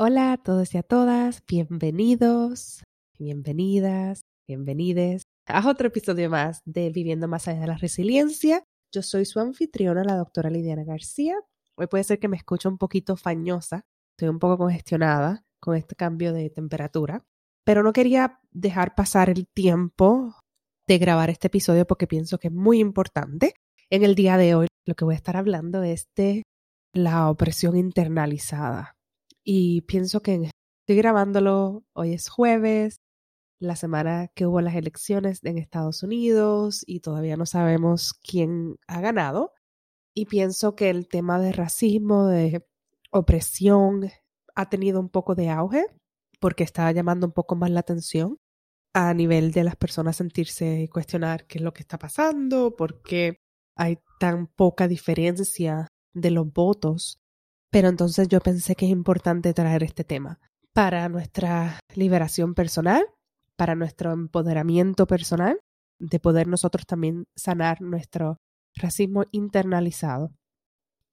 Hola a todos y a todas, bienvenidos, bienvenidas, bienvenides a otro episodio más de Viviendo más allá de la resiliencia. Yo soy su anfitriona, la doctora Lidiana García. Hoy puede ser que me escuche un poquito fañosa, estoy un poco congestionada con este cambio de temperatura, pero no quería dejar pasar el tiempo de grabar este episodio porque pienso que es muy importante. En el día de hoy lo que voy a estar hablando es de la opresión internalizada y pienso que estoy grabándolo, hoy es jueves, la semana que hubo las elecciones en Estados Unidos y todavía no sabemos quién ha ganado. Y pienso que el tema de racismo, de opresión, ha tenido un poco de auge porque está llamando un poco más la atención a nivel de las personas sentirse y cuestionar qué es lo que está pasando, por qué hay tan poca diferencia de los votos pero entonces yo pensé que es importante traer este tema para nuestra liberación personal, para nuestro empoderamiento personal, de poder nosotros también sanar nuestro racismo internalizado.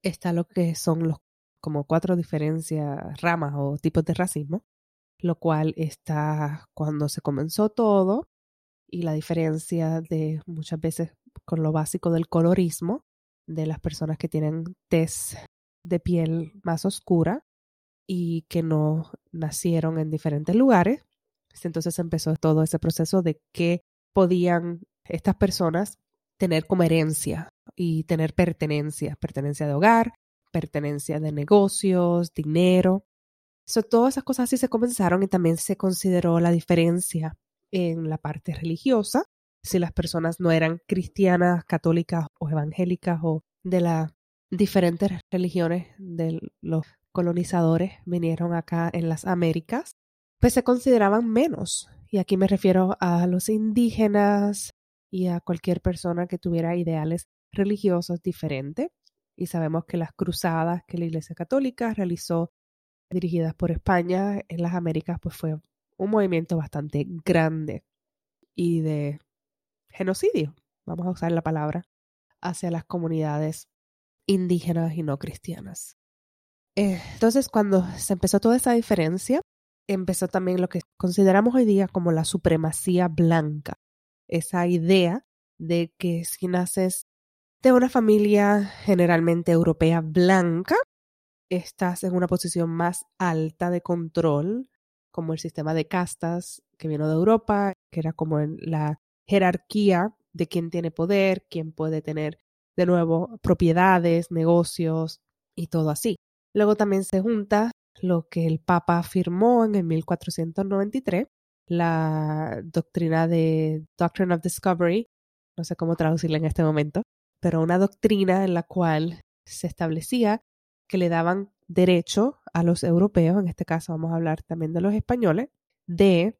Está lo que son los como cuatro diferencias, ramas o tipos de racismo, lo cual está cuando se comenzó todo y la diferencia de muchas veces con lo básico del colorismo, de las personas que tienen test de piel más oscura y que no nacieron en diferentes lugares. Entonces empezó todo ese proceso de que podían estas personas tener como herencia y tener pertenencia, pertenencia de hogar, pertenencia de negocios, dinero. So, todas esas cosas así se comenzaron y también se consideró la diferencia en la parte religiosa, si las personas no eran cristianas, católicas o evangélicas o de la diferentes religiones de los colonizadores vinieron acá en las Américas, pues se consideraban menos. Y aquí me refiero a los indígenas y a cualquier persona que tuviera ideales religiosos diferentes. Y sabemos que las cruzadas que la Iglesia Católica realizó dirigidas por España en las Américas, pues fue un movimiento bastante grande y de genocidio, vamos a usar la palabra, hacia las comunidades indígenas y no cristianas. Eh, entonces, cuando se empezó toda esa diferencia, empezó también lo que consideramos hoy día como la supremacía blanca, esa idea de que si naces de una familia generalmente europea blanca, estás en una posición más alta de control, como el sistema de castas que vino de Europa, que era como la jerarquía de quién tiene poder, quién puede tener de nuevo, propiedades, negocios y todo así. Luego también se junta lo que el Papa afirmó en el 1493, la doctrina de Doctrine of Discovery, no sé cómo traducirla en este momento, pero una doctrina en la cual se establecía que le daban derecho a los europeos, en este caso vamos a hablar también de los españoles, de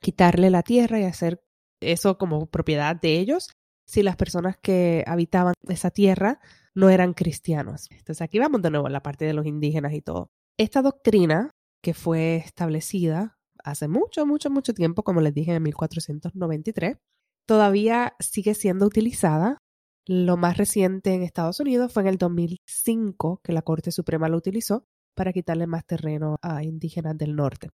quitarle la tierra y hacer eso como propiedad de ellos si las personas que habitaban esa tierra no eran cristianos. Entonces aquí vamos de nuevo a la parte de los indígenas y todo. Esta doctrina que fue establecida hace mucho, mucho, mucho tiempo, como les dije en 1493, todavía sigue siendo utilizada. Lo más reciente en Estados Unidos fue en el 2005 que la Corte Suprema lo utilizó para quitarle más terreno a indígenas del norte.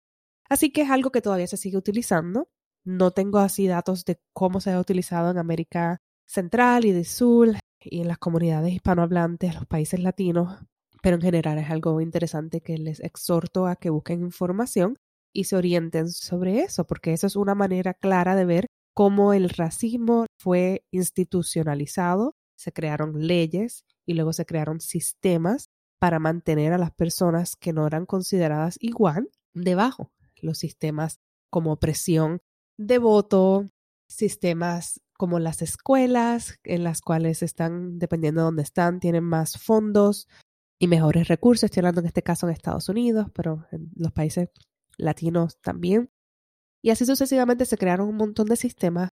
Así que es algo que todavía se sigue utilizando no tengo así datos de cómo se ha utilizado en América Central y de Sur y en las comunidades hispanohablantes, los países latinos, pero en general es algo interesante que les exhorto a que busquen información y se orienten sobre eso, porque eso es una manera clara de ver cómo el racismo fue institucionalizado, se crearon leyes y luego se crearon sistemas para mantener a las personas que no eran consideradas igual debajo. Los sistemas como opresión de voto, sistemas como las escuelas, en las cuales están, dependiendo de dónde están, tienen más fondos y mejores recursos. Estoy hablando en este caso en Estados Unidos, pero en los países latinos también. Y así sucesivamente se crearon un montón de sistemas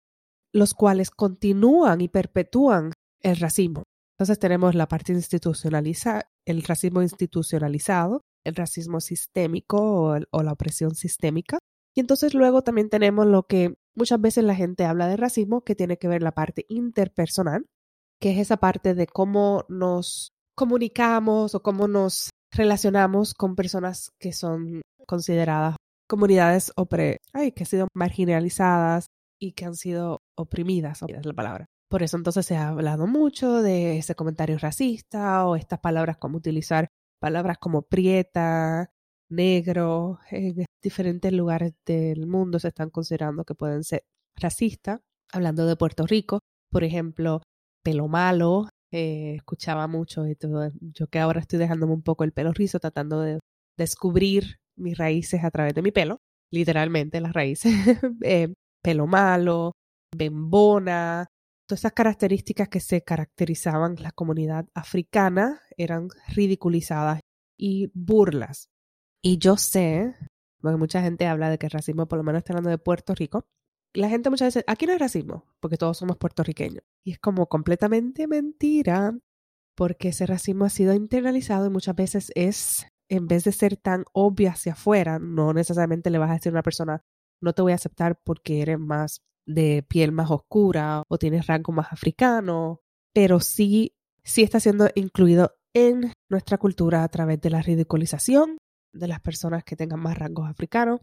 los cuales continúan y perpetúan el racismo. Entonces tenemos la parte institucionalizada, el racismo institucionalizado, el racismo sistémico o, la opresión sistémica. Y entonces luego también tenemos lo que muchas veces la gente habla de racismo, que tiene que ver la parte interpersonal, que es esa parte de cómo nos comunicamos o cómo nos relacionamos con personas que son consideradas comunidades ay, que han sido marginalizadas y que han sido oprimidas, es la palabra. Por eso entonces se ha hablado mucho de ese comentario racista o estas palabras como utilizar palabras como prieta, negro, en diferentes lugares del mundo se están considerando que pueden ser racistas. Hablando de Puerto Rico, por ejemplo, pelo malo, eh, escuchaba mucho y todo. Yo que ahora estoy dejándome un poco el pelo rizo, tratando de descubrir mis raíces a través de mi pelo, literalmente las raíces. Eh, pelo malo, bembona, todas esas características que se caracterizaban la comunidad africana eran ridiculizadas y burlas. Y yo sé, porque mucha gente habla de que el racismo, por lo menos está hablando de Puerto Rico, la gente muchas veces, aquí no hay racismo, porque todos somos puertorriqueños. Y es como completamente mentira, porque ese racismo ha sido internalizado y muchas veces es, en vez de ser tan obvio hacia afuera, no necesariamente le vas a decir a una persona, no te voy a aceptar porque eres más de piel más oscura o tienes rango más africano, pero sí, sí está siendo incluido en nuestra cultura a través de la ridiculización de las personas que tengan más rangos africanos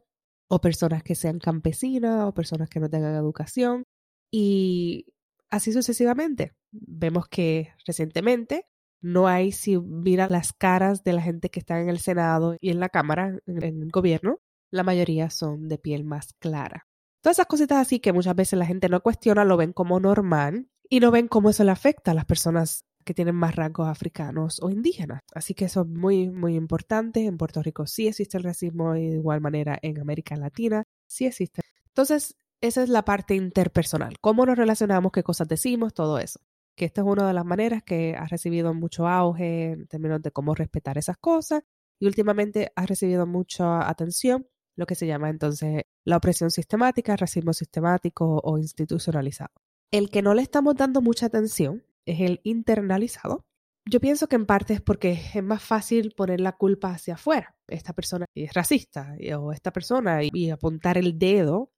o personas que sean campesinas o personas que no tengan educación y así sucesivamente. Vemos que recientemente no hay, si mira las caras de la gente que está en el Senado y en la Cámara, en el gobierno, la mayoría son de piel más clara. Todas esas cositas así que muchas veces la gente no cuestiona, lo ven como normal y no ven cómo eso le afecta a las personas que tienen más rasgos africanos o indígenas. Así que eso es muy, muy importante. En Puerto Rico sí existe el racismo de igual manera en América Latina sí existe. Entonces, esa es la parte interpersonal. Cómo nos relacionamos, qué cosas decimos, todo eso. Que esta es una de las maneras que ha recibido mucho auge en términos de cómo respetar esas cosas y últimamente ha recibido mucha atención lo que se llama entonces la opresión sistemática, racismo sistemático o institucionalizado. El que no le estamos dando mucha atención es el internalizado. Yo pienso que en parte es porque es más fácil poner la culpa hacia afuera. Esta persona es racista o esta persona y apuntar el dedo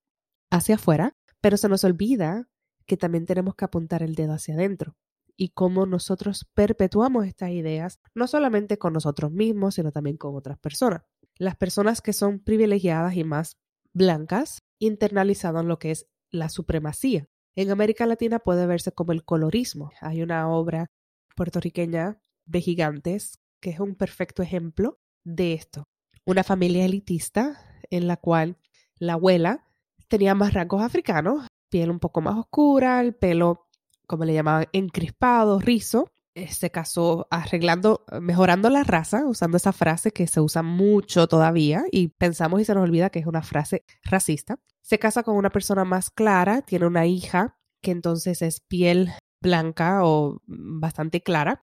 hacia afuera, pero se nos olvida que también tenemos que apuntar el dedo hacia adentro y cómo nosotros perpetuamos estas ideas, no solamente con nosotros mismos, sino también con otras personas las personas que son privilegiadas y más blancas internalizaron lo que es la supremacía. En América Latina puede verse como el colorismo. Hay una obra puertorriqueña de gigantes que es un perfecto ejemplo de esto. Una familia elitista en la cual la abuela tenía más rasgos africanos, piel un poco más oscura, el pelo, como le llamaban, encrispado, rizo, eh, se casó arreglando, mejorando la raza, usando esa frase que se usa mucho todavía y pensamos y se nos olvida que es una frase racista. Se casa con una persona más clara, tiene una hija que entonces es piel blanca o bastante clara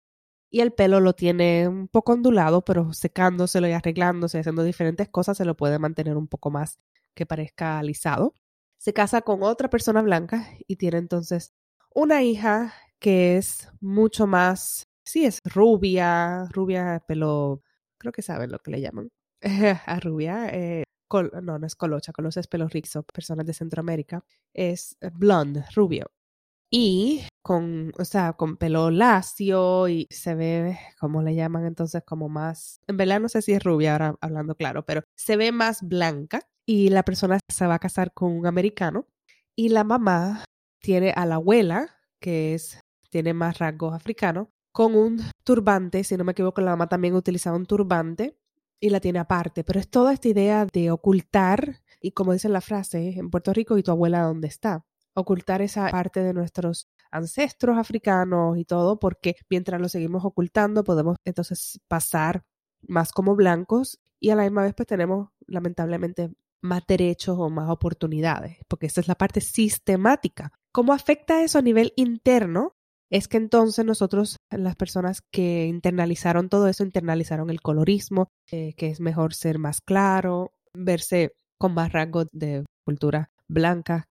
y el pelo lo tiene un poco ondulado, pero secándoselo y arreglándose, haciendo diferentes cosas, se lo puede mantener un poco más que parezca alisado. Se casa con otra persona blanca y tiene entonces una hija que es mucho más, sí, es rubia, rubia, pelo, creo que saben lo que le llaman a rubia. Eh, no, no es colocha, colocha es pelo rizo, personas de Centroamérica, es blonde, rubio. Y con, o sea, con pelo lacio y se ve, como le llaman entonces, como más, en verdad no sé si es rubia ahora hablando claro, pero se ve más blanca y la persona se va a casar con un americano y la mamá tiene a la abuela, que es tiene más rasgos africanos, con un turbante, si no me equivoco, la mamá también utilizaba un turbante y la tiene aparte, pero es toda esta idea de ocultar, y como dice la frase, en Puerto Rico y tu abuela dónde está, ocultar esa parte de nuestros ancestros africanos y todo, porque mientras lo seguimos ocultando podemos entonces pasar más como blancos y a la misma vez pues tenemos lamentablemente más derechos o más oportunidades, porque esa es la parte sistemática. ¿Cómo afecta eso a nivel interno? Es que entonces nosotros, las personas que internalizaron todo eso, internalizaron el colorismo, eh, que es mejor ser más claro, verse con más rango de cultura blanca.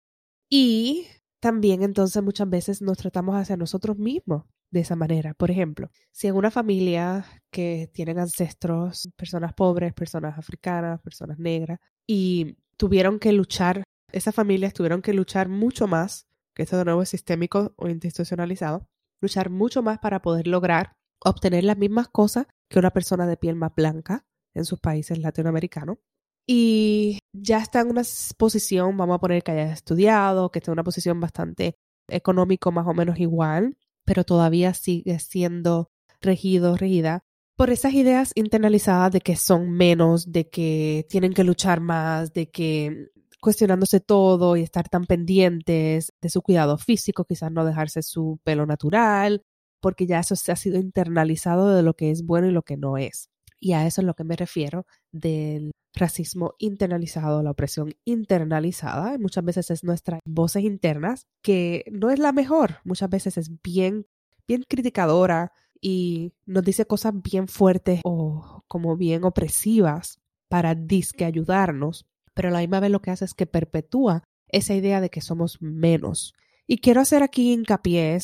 Y también entonces muchas veces nos tratamos hacia nosotros mismos de esa manera. Por ejemplo, si en una familia que tienen ancestros, personas pobres, personas africanas, personas negras, y tuvieron que luchar, esas familias tuvieron que luchar mucho más, que esto de nuevo es sistémico o institucionalizado, luchar mucho más para poder lograr obtener las mismas cosas que una persona de piel más blanca en sus países latinoamericanos. Y ya está en una posición, vamos a poner que haya estudiado, que esté en una posición bastante económico más o menos igual, pero todavía sigue siendo regido, regida por esas ideas internalizadas de que son menos, de que tienen que luchar más, de que cuestionándose todo y estar tan pendientes de su cuidado físico, quizás no dejarse su pelo natural, porque ya eso se ha sido internalizado de lo que es bueno y lo que no es. Y a eso es lo que me refiero del racismo internalizado, la opresión internalizada. Muchas veces es nuestras voces internas, que no es la mejor. Muchas veces es bien, bien criticadora y nos dice cosas bien fuertes o como bien opresivas para disque ayudarnos. Pero la misma vez lo que hace es que perpetúa esa idea de que somos menos. Y quiero hacer aquí hincapié,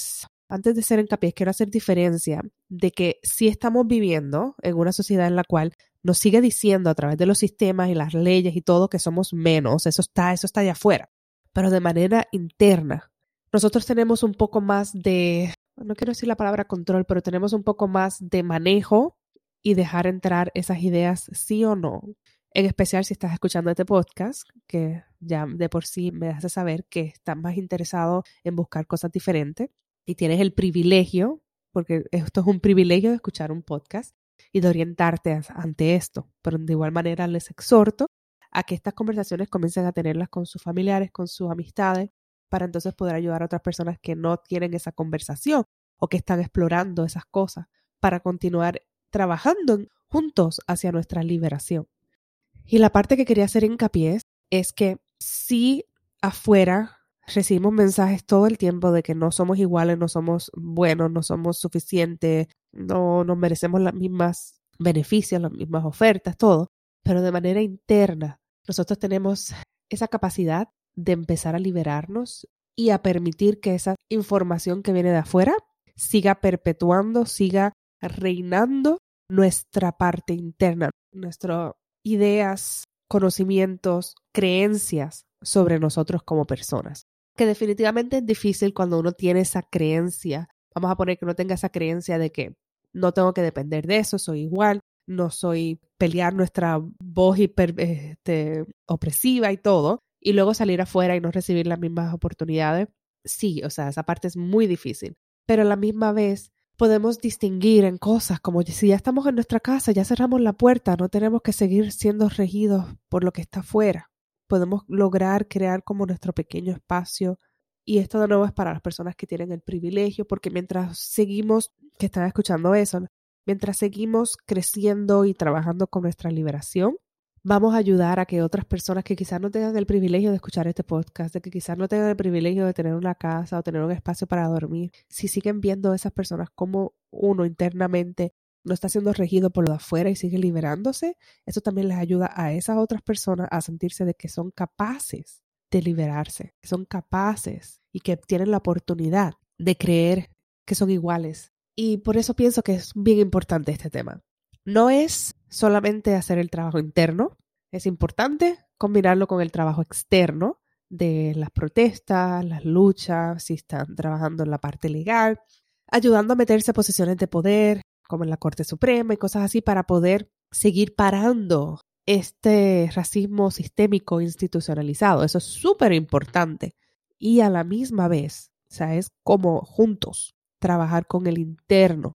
antes de hacer hincapié, quiero hacer diferencia de que si estamos viviendo en una sociedad en la cual nos sigue diciendo a través de los sistemas y las leyes y todo que somos menos, eso está, eso está allá afuera, pero de manera interna. Nosotros tenemos un poco más de, no quiero decir la palabra control, pero tenemos un poco más de manejo y dejar entrar esas ideas sí o no. En especial si estás escuchando este podcast, que ya de por sí me hace saber que estás más interesado en buscar cosas diferentes y tienes el privilegio, porque esto es un privilegio de escuchar un podcast, y de orientarte ante esto. Pero de igual manera les exhorto a que estas conversaciones comiencen a tenerlas con sus familiares, con sus amistades, para entonces poder ayudar a otras personas que no tienen esa conversación o que están explorando esas cosas para continuar trabajando juntos hacia nuestra liberación. Y la parte que quería hacer hincapié es que si afuera recibimos mensajes todo el tiempo de que no somos iguales, no somos buenos, no somos suficientes, no nos merecemos las mismas beneficios, las mismas ofertas, todo, pero de manera interna nosotros tenemos esa capacidad de empezar a liberarnos y a permitir que esa información que viene de afuera siga perpetuando, siga reinando nuestra parte interna, nuestras ideas, conocimientos, creencias sobre nosotros como personas que definitivamente es difícil cuando uno tiene esa creencia. Vamos a poner que uno tenga esa creencia de que no tengo que depender de eso, soy igual, no soy pelear nuestra voz hiper, este, opresiva y todo, y luego salir afuera y no recibir las mismas oportunidades. Sí, o sea, esa parte es muy difícil, pero a la misma vez podemos distinguir en cosas como si ya estamos en nuestra casa, ya cerramos la puerta, no tenemos que seguir siendo regidos por lo que está afuera podemos lograr crear como nuestro pequeño espacio. Y esto de nuevo es para las personas que tienen el privilegio, porque mientras seguimos, que están escuchando eso, mientras seguimos creciendo y trabajando con nuestra liberación, vamos a ayudar a que otras personas que quizás no tengan el privilegio de escuchar este podcast, de que quizás no tengan el privilegio de tener una casa o tener un espacio para dormir, si siguen viendo a esas personas como uno internamente no está siendo regido por lo de afuera y sigue liberándose, eso también les ayuda a esas otras personas a sentirse de que son capaces de liberarse, que son capaces y que tienen la oportunidad de creer que son iguales. Y por eso pienso que es bien importante este tema. No es solamente hacer el trabajo interno, es importante combinarlo con el trabajo externo de las protestas, las luchas, si están trabajando en la parte legal, ayudando a meterse a posiciones de poder, como en la Corte Suprema y cosas así, para poder seguir parando este racismo sistémico institucionalizado. Eso es súper importante. Y a la misma vez, o sea, es como juntos trabajar con el interno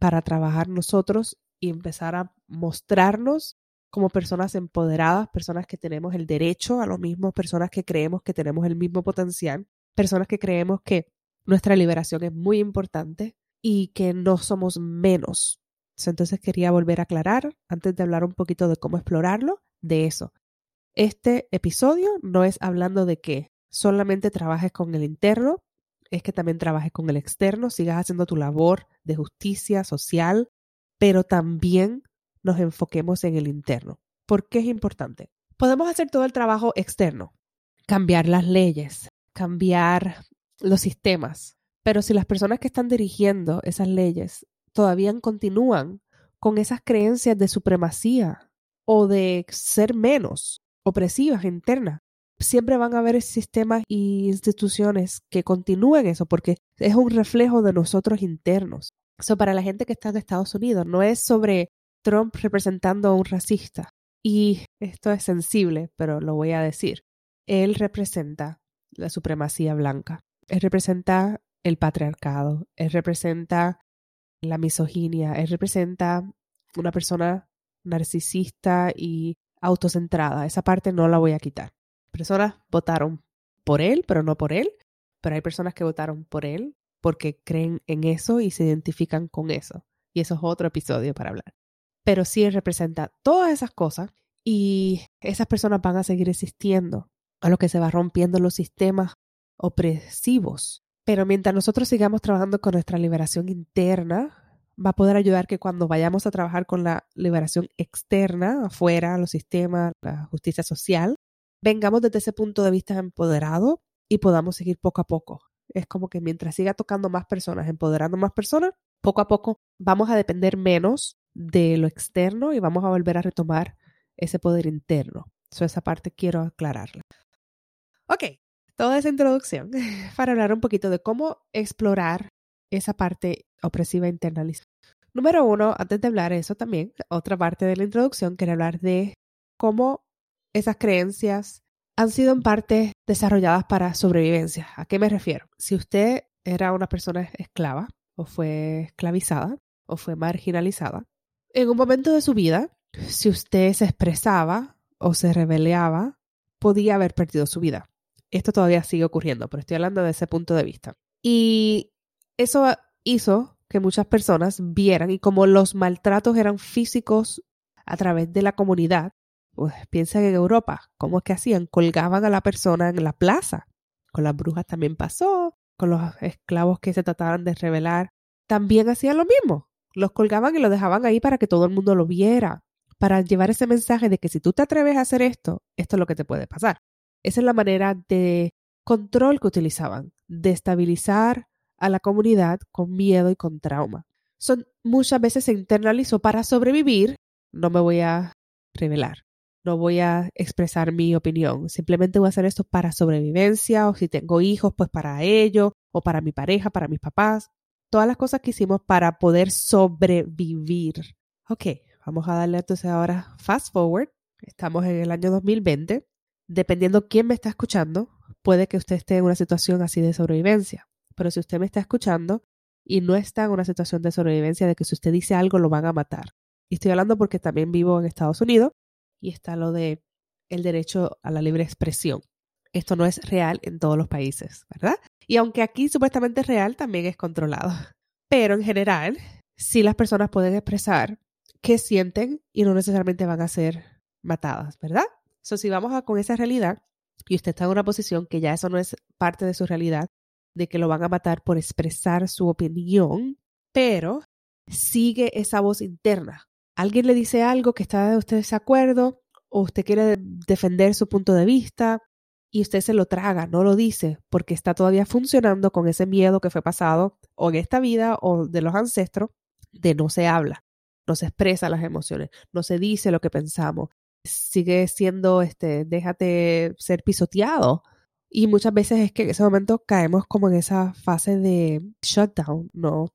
para trabajar nosotros y empezar a mostrarnos como personas empoderadas, personas que tenemos el derecho a lo mismo, personas que creemos que tenemos el mismo potencial, personas que creemos que nuestra liberación es muy importante, y que no somos menos. Entonces quería volver a aclarar, antes de hablar un poquito de cómo explorarlo, de eso. Este episodio no es hablando de que solamente trabajes con el interno, es que también trabajes con el externo, sigas haciendo tu labor de justicia social, pero también nos enfoquemos en el interno. ¿Por qué es importante? Podemos hacer todo el trabajo externo, cambiar las leyes, cambiar los sistemas, pero si las personas que están dirigiendo esas leyes todavía continúan con esas creencias de supremacía o de ser menos opresivas internas, siempre van a haber sistemas y instituciones que continúen eso porque es un reflejo de nosotros internos. Eso para la gente que está en Estados Unidos no es sobre Trump representando a un racista. Y esto es sensible, pero lo voy a decir. Él representa la supremacía blanca. Él representa el patriarcado. Él representa la misoginia. Él representa una persona narcisista y autocentrada. Esa parte no la voy a quitar. Personas votaron por él, pero no por él. Pero hay personas que votaron por él porque creen en eso y se identifican con eso. Y eso es otro episodio para hablar pero sí representa todas esas cosas y esas personas van a seguir existiendo, a lo que se va rompiendo los sistemas opresivos. Pero mientras nosotros sigamos trabajando con nuestra liberación interna, va a poder ayudar que cuando vayamos a trabajar con la liberación externa, afuera, los sistemas, la justicia social, vengamos desde ese punto de vista empoderado y podamos seguir poco a poco. Es como que mientras siga tocando más personas, empoderando más personas, poco a poco vamos a depender menos de lo externo y vamos a volver a retomar ese poder interno. So, esa parte quiero aclararla. Ok, toda esa introducción para hablar un poquito de cómo explorar esa parte opresiva internalizada. Número uno, antes de hablar eso también, otra parte de la introducción, quiero hablar de cómo esas creencias han sido en parte desarrolladas para sobrevivencia. ¿A qué me refiero? Si usted era una persona esclava o fue esclavizada o fue marginalizada, en un momento de su vida, si usted se expresaba o se rebeleaba, podía haber perdido su vida. Esto todavía sigue ocurriendo, pero estoy hablando de ese punto de vista. Y eso hizo que muchas personas vieran, y como los maltratos eran físicos a través de la comunidad, pues piensa en Europa, ¿cómo es que hacían? Colgaban a la persona en la plaza. Con las brujas también pasó, con los esclavos que se trataban de rebelar, también hacían lo mismo. Los colgaban y lo dejaban ahí para que todo el mundo lo viera, para llevar ese mensaje de que si tú te atreves a hacer esto, esto es lo que te puede pasar. Esa es la manera de control que utilizaban, de estabilizar a la comunidad con miedo y con trauma. Son, muchas veces se internalizó para sobrevivir, no me voy a revelar, no voy a expresar mi opinión, simplemente voy a hacer esto para sobrevivencia o si tengo hijos, pues para ello, o para mi pareja, para mis papás todas las cosas que hicimos para poder sobrevivir. Ok, vamos a darle entonces ahora fast forward. Estamos en el año 2020. Dependiendo quién me está escuchando, puede que usted esté en una situación así de sobrevivencia. Pero si usted me está escuchando y no está en una situación de sobrevivencia de que si usted dice algo lo van a matar. Y estoy hablando porque también vivo en Estados Unidos y está lo de el derecho a la libre expresión. Esto no es real en todos los países, ¿verdad? Y aunque aquí supuestamente es real, también es controlado. Pero en general, sí las personas pueden expresar qué sienten y no necesariamente van a ser matadas, ¿verdad? So, si vamos a con esa realidad y usted está en una posición que ya eso no es parte de su realidad, de que lo van a matar por expresar su opinión, pero sigue esa voz interna. Alguien le dice algo que está de usted desacuerdo o usted quiere defender su punto de vista y usted se lo traga, no lo dice, porque está todavía funcionando con ese miedo que fue pasado o en esta vida o de los ancestros, de no se habla, no se expresa las emociones, no se dice lo que pensamos, sigue siendo, este, déjate ser pisoteado. Y muchas veces es que en ese momento caemos como en esa fase de shutdown, ¿no?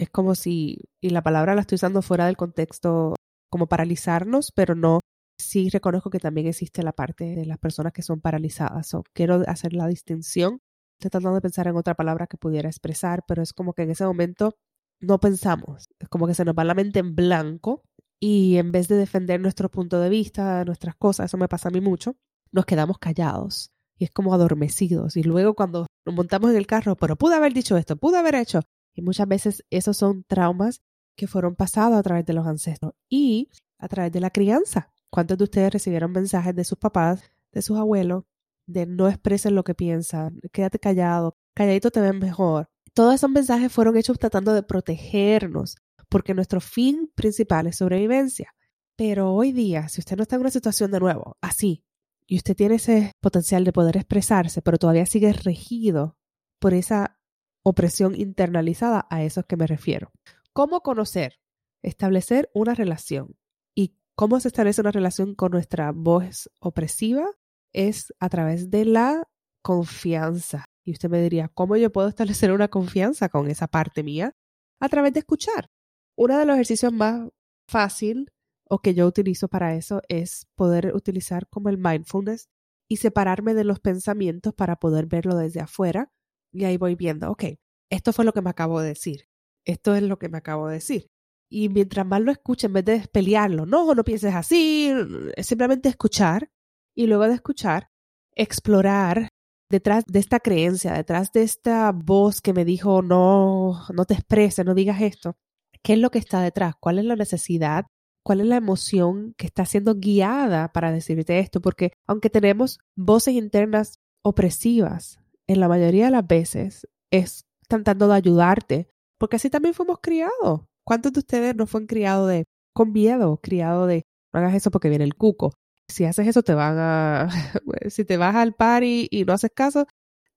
Es como si, y la palabra la estoy usando fuera del contexto, como paralizarnos, pero no sí reconozco que también existe la parte de las personas que son paralizadas. quiero hacer la distinción. Estoy tratando de pensar en otra palabra que pudiera expresar, pero es como que en ese momento no pensamos. Es como que se nos va la mente en blanco y en vez de defender nuestro punto de vista, nuestras cosas, eso me pasa a mí mucho, nos quedamos callados y es como adormecidos. Y luego cuando nos montamos en el carro, pero pude haber dicho esto, pude haber hecho. Y muchas veces esos son traumas que fueron pasados a través de los ancestros y a través de la crianza. ¿Cuántos de ustedes recibieron mensajes de sus papás, de sus abuelos, de no expreses lo que piensas, quédate callado, calladito te ves mejor. Todos esos mensajes fueron hechos tratando de protegernos, porque nuestro fin principal es sobrevivencia. Pero hoy día, si usted no está en una situación de nuevo así, y usted tiene ese potencial de poder expresarse, pero todavía sigue regido por esa opresión internalizada, a eso es que me refiero. ¿Cómo conocer? Establecer una relación. ¿Y cómo se establece una relación con nuestra voz opresiva? Es a través de la confianza. Y usted me diría, ¿cómo yo puedo establecer una confianza con esa parte mía? A través de escuchar. Uno de los ejercicios más fácil o que yo utilizo para eso es poder utilizar como el mindfulness y separarme de los pensamientos para poder verlo desde afuera. Y ahí voy viendo, ok, esto fue lo que me acabo de decir, esto es lo que me acabo de decir. Y mientras más lo escuche, en vez de pelearlo, no, no pienses así, es simplemente escuchar y luego de escuchar, explorar detrás de esta creencia, detrás de esta voz que me dijo, no, no te expreses, no digas esto, ¿qué es lo que está detrás? ¿Cuál es la necesidad cuál es la emoción que está siendo guiada para decirte esto, porque aunque tenemos voces internas opresivas, en la mayoría de las veces es tratando de ayudarte, porque así también fuimos criados. ¿Cuántos de ustedes no fueron criados de con miedo, criados de no hagas eso porque viene el cuco? Si haces eso te van a si te vas al party y no haces caso,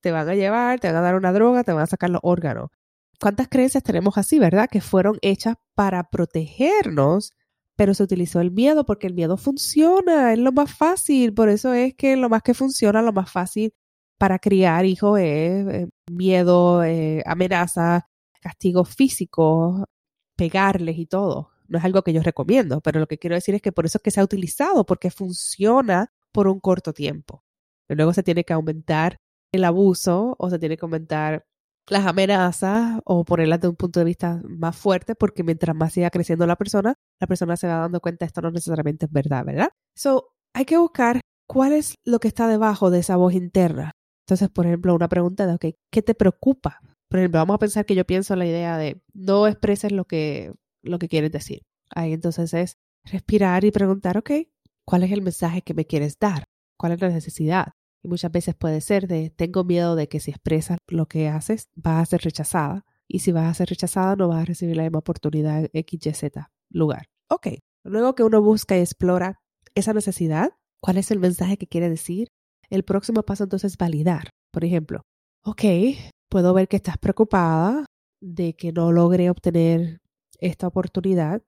te van a llevar, te van a dar una droga, te van a sacar los órganos. ¿Cuántas creencias tenemos así, verdad? Que fueron hechas para protegernos pero se utilizó el miedo porque el miedo funciona, es lo más fácil, por eso es que lo más que funciona, lo más fácil para criar hijos es eh, miedo, eh, amenaza, castigo físico, pegarles y todo. No es algo que yo recomiendo, pero lo que quiero decir es que por eso es que se ha utilizado, porque funciona por un corto tiempo. luego se tiene que aumentar el abuso o se tiene que aumentar las amenazas o ponerlas de un punto de vista más fuerte, porque mientras más siga creciendo la persona, la persona se va dando cuenta esto no necesariamente es verdad, ¿verdad? So, hay que buscar cuál es lo que está debajo de esa voz interna. Entonces, por ejemplo, una pregunta de, ok, ¿qué te preocupa? Por ejemplo, vamos a pensar que yo pienso la idea de no expreses lo que, lo que quieres decir. Ahí entonces es respirar y preguntar, ok, ¿cuál es el mensaje que me quieres dar? ¿Cuál es la necesidad? Y muchas veces puede ser de, tengo miedo de que si expresas lo que haces, vas a ser rechazada. Y si vas a ser rechazada, no vas a recibir la misma oportunidad en XYZ lugar. Ok, luego que uno busca y explora esa necesidad, cuál es el mensaje que quiere decir, el próximo paso entonces es validar. Por ejemplo, ok, puedo ver que estás preocupada de que no logre obtener esta oportunidad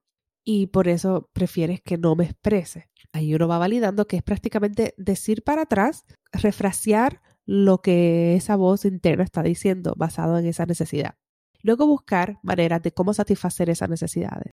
y por eso prefieres que no me exprese. Ahí uno va validando que es prácticamente decir para atrás, refrasear lo que esa voz interna está diciendo basado en esa necesidad. Luego buscar maneras de cómo satisfacer esas necesidades.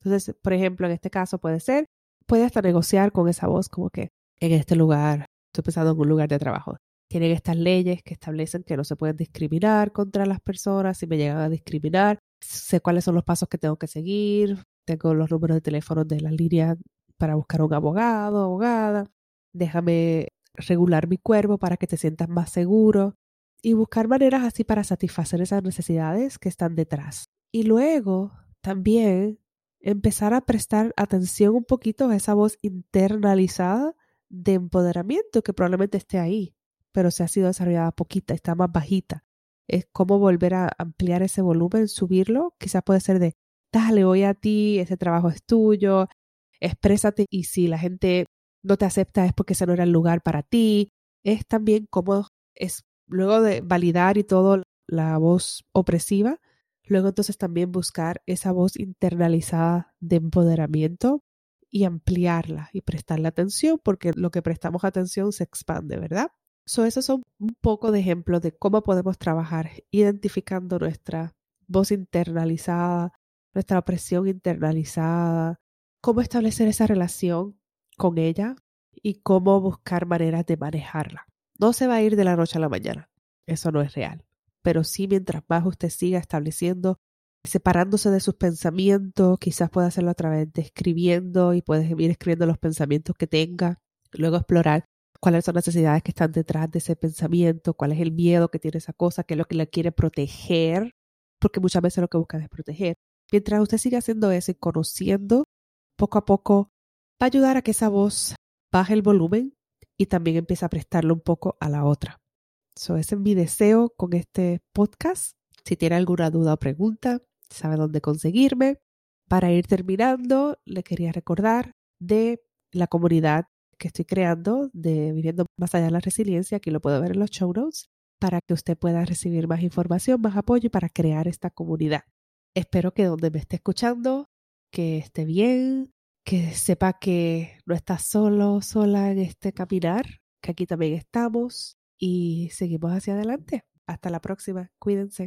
Entonces, por ejemplo, en este caso puede ser, puede hasta negociar con esa voz como que en este lugar, estoy pensando en un lugar de trabajo, tienen estas leyes que establecen que no se pueden discriminar contra las personas si me llegan a discriminar, sé cuáles son los pasos que tengo que seguir, tengo los números de teléfono de las líneas para buscar un abogado, abogada. Déjame regular mi cuerpo para que te sientas más seguro y buscar maneras así para satisfacer esas necesidades que están detrás. Y luego también empezar a prestar atención un poquito a esa voz internalizada de empoderamiento que probablemente esté ahí, pero se ha sido desarrollada poquita, está más bajita. Es como volver a ampliar ese volumen, subirlo. Quizás puede ser de dale, voy a ti, ese trabajo es tuyo, exprésate y si la gente no te acepta es porque ese no era el lugar para ti. Es también como es luego de validar y todo la voz opresiva, luego entonces también buscar esa voz internalizada de empoderamiento y ampliarla y prestarle atención porque lo que prestamos atención se expande, ¿verdad? So, esos son un poco de ejemplos de cómo podemos trabajar identificando nuestra voz internalizada, nuestra opresión internalizada, cómo establecer esa relación con ella y cómo buscar maneras de manejarla. No se va a ir de la noche a la mañana, eso no es real, pero sí mientras más usted siga estableciendo, separándose de sus pensamientos, quizás pueda hacerlo a través de escribiendo y puedes ir escribiendo los pensamientos que tenga, luego explorar cuáles son las necesidades que están detrás de ese pensamiento, cuál es el miedo que tiene esa cosa, qué es lo que le quiere proteger, porque muchas veces lo que busca es proteger. Mientras usted siga haciendo eso y conociendo, poco a poco va a ayudar a que esa voz baje el volumen y también empieza a prestarle un poco a la otra. So, ese es mi deseo con este podcast. Si tiene alguna duda o pregunta, sabe dónde conseguirme. Para ir terminando, le quería recordar de la comunidad que estoy creando de Viviendo Más Allá de la Resiliencia, aquí lo puedo ver en los show notes, para que usted pueda recibir más información, más apoyo para crear esta comunidad. Espero que donde me esté escuchando, que esté bien, que sepa que no está solo, sola en este caminar, que aquí también estamos y seguimos hacia adelante. Hasta la próxima, cuídense.